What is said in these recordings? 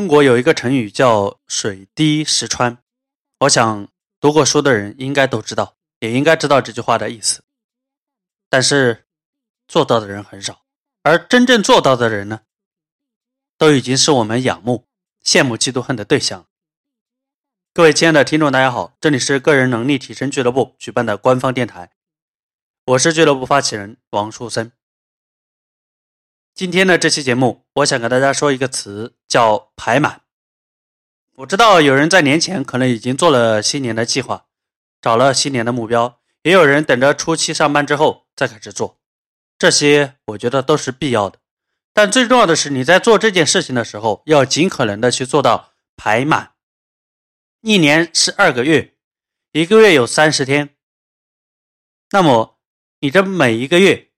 中国有一个成语叫“水滴石穿”，我想读过书的人应该都知道，也应该知道这句话的意思。但是做到的人很少，而真正做到的人呢，都已经是我们仰慕、羡慕、嫉妒、恨的对象。各位亲爱的听众，大家好，这里是个人能力提升俱乐部举办的官方电台，我是俱乐部发起人王树森。今天的这期节目，我想跟大家说一个词，叫“排满”。我知道有人在年前可能已经做了新年的计划，找了新年的目标，也有人等着初七上班之后再开始做。这些我觉得都是必要的，但最重要的是你在做这件事情的时候，要尽可能的去做到排满。一年是二个月，一个月有三十天，那么你这每一个月。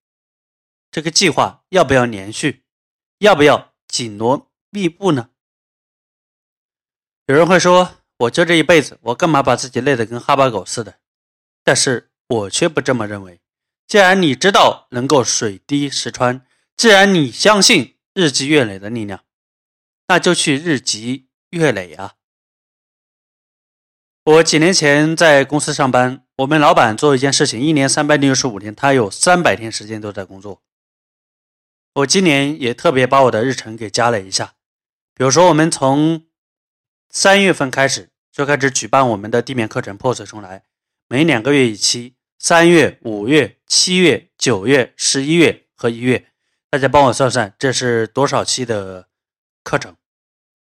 这个计划要不要连续？要不要紧锣密布呢？有人会说：“我就这一辈子，我干嘛把自己累得跟哈巴狗似的？”但是我却不这么认为。既然你知道能够水滴石穿，既然你相信日积月累的力量，那就去日积月累啊！我几年前在公司上班，我们老板做一件事情，一年三百六十五天，他有三百天时间都在工作。我今年也特别把我的日程给加了一下，比如说我们从三月份开始就开始举办我们的地面课程破碎重来，每两个月一期，三月、五月、七月、九月、十一月和一月，大家帮我算算这是多少期的课程？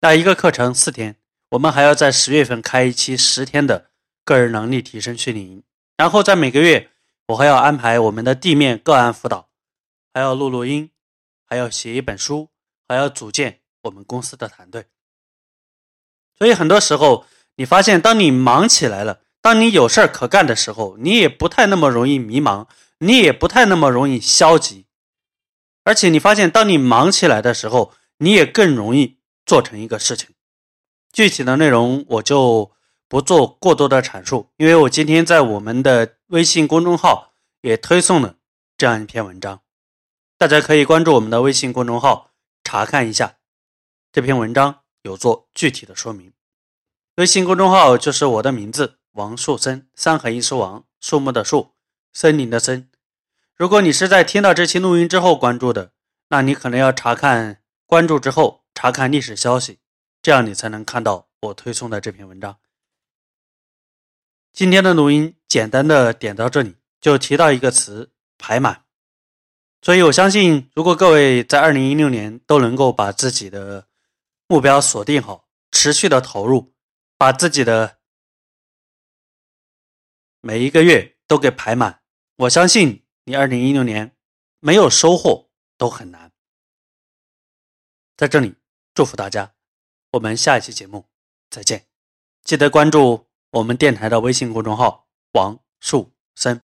那一个课程四天，我们还要在十月份开一期十天的个人能力提升训练营，然后在每个月我还要安排我们的地面个案辅导，还要录录音。还要写一本书，还要组建我们公司的团队。所以很多时候，你发现，当你忙起来了，当你有事儿可干的时候，你也不太那么容易迷茫，你也不太那么容易消极。而且你发现，当你忙起来的时候，你也更容易做成一个事情。具体的内容我就不做过多的阐述，因为我今天在我们的微信公众号也推送了这样一篇文章。大家可以关注我们的微信公众号，查看一下这篇文章，有做具体的说明。微信公众号就是我的名字王树森，三横一竖王，树木的树，森林的森。如果你是在听到这期录音之后关注的，那你可能要查看关注之后查看历史消息，这样你才能看到我推送的这篇文章。今天的录音简单的点到这里，就提到一个词：排满。所以，我相信，如果各位在二零一六年都能够把自己的目标锁定好，持续的投入，把自己的每一个月都给排满，我相信你二零一六年没有收获都很难。在这里祝福大家，我们下一期节目再见，记得关注我们电台的微信公众号“王树森”。